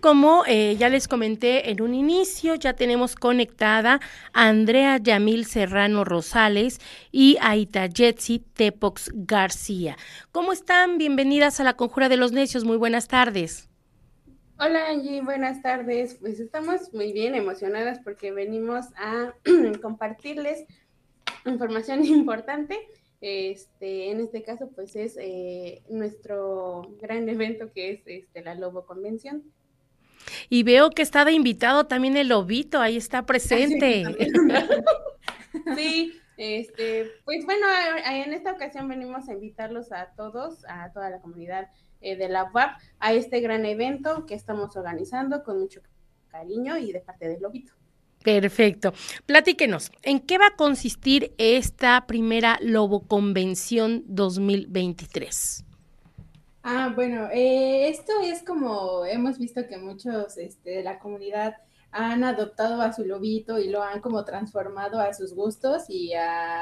como eh, ya les comenté en un inicio, ya tenemos conectada a Andrea Yamil Serrano Rosales y a Itajetsi Tepox García. ¿Cómo están? Bienvenidas a la Conjura de los Necios. Muy buenas tardes. Hola Angie, buenas tardes. Pues estamos muy bien emocionadas porque venimos a compartirles información importante este, en este caso, pues es eh, nuestro gran evento que es este, la Lobo Convención. Y veo que está invitado también el Lobito, ahí está presente. Sí, este, pues bueno, en esta ocasión venimos a invitarlos a todos, a toda la comunidad eh, de la UAP, a este gran evento que estamos organizando con mucho cariño y de parte del Lobito. Perfecto. Platíquenos, ¿en qué va a consistir esta primera Lobo Convención 2023? Ah, bueno, eh, esto es como hemos visto que muchos este, de la comunidad han adoptado a su lobito y lo han como transformado a sus gustos y a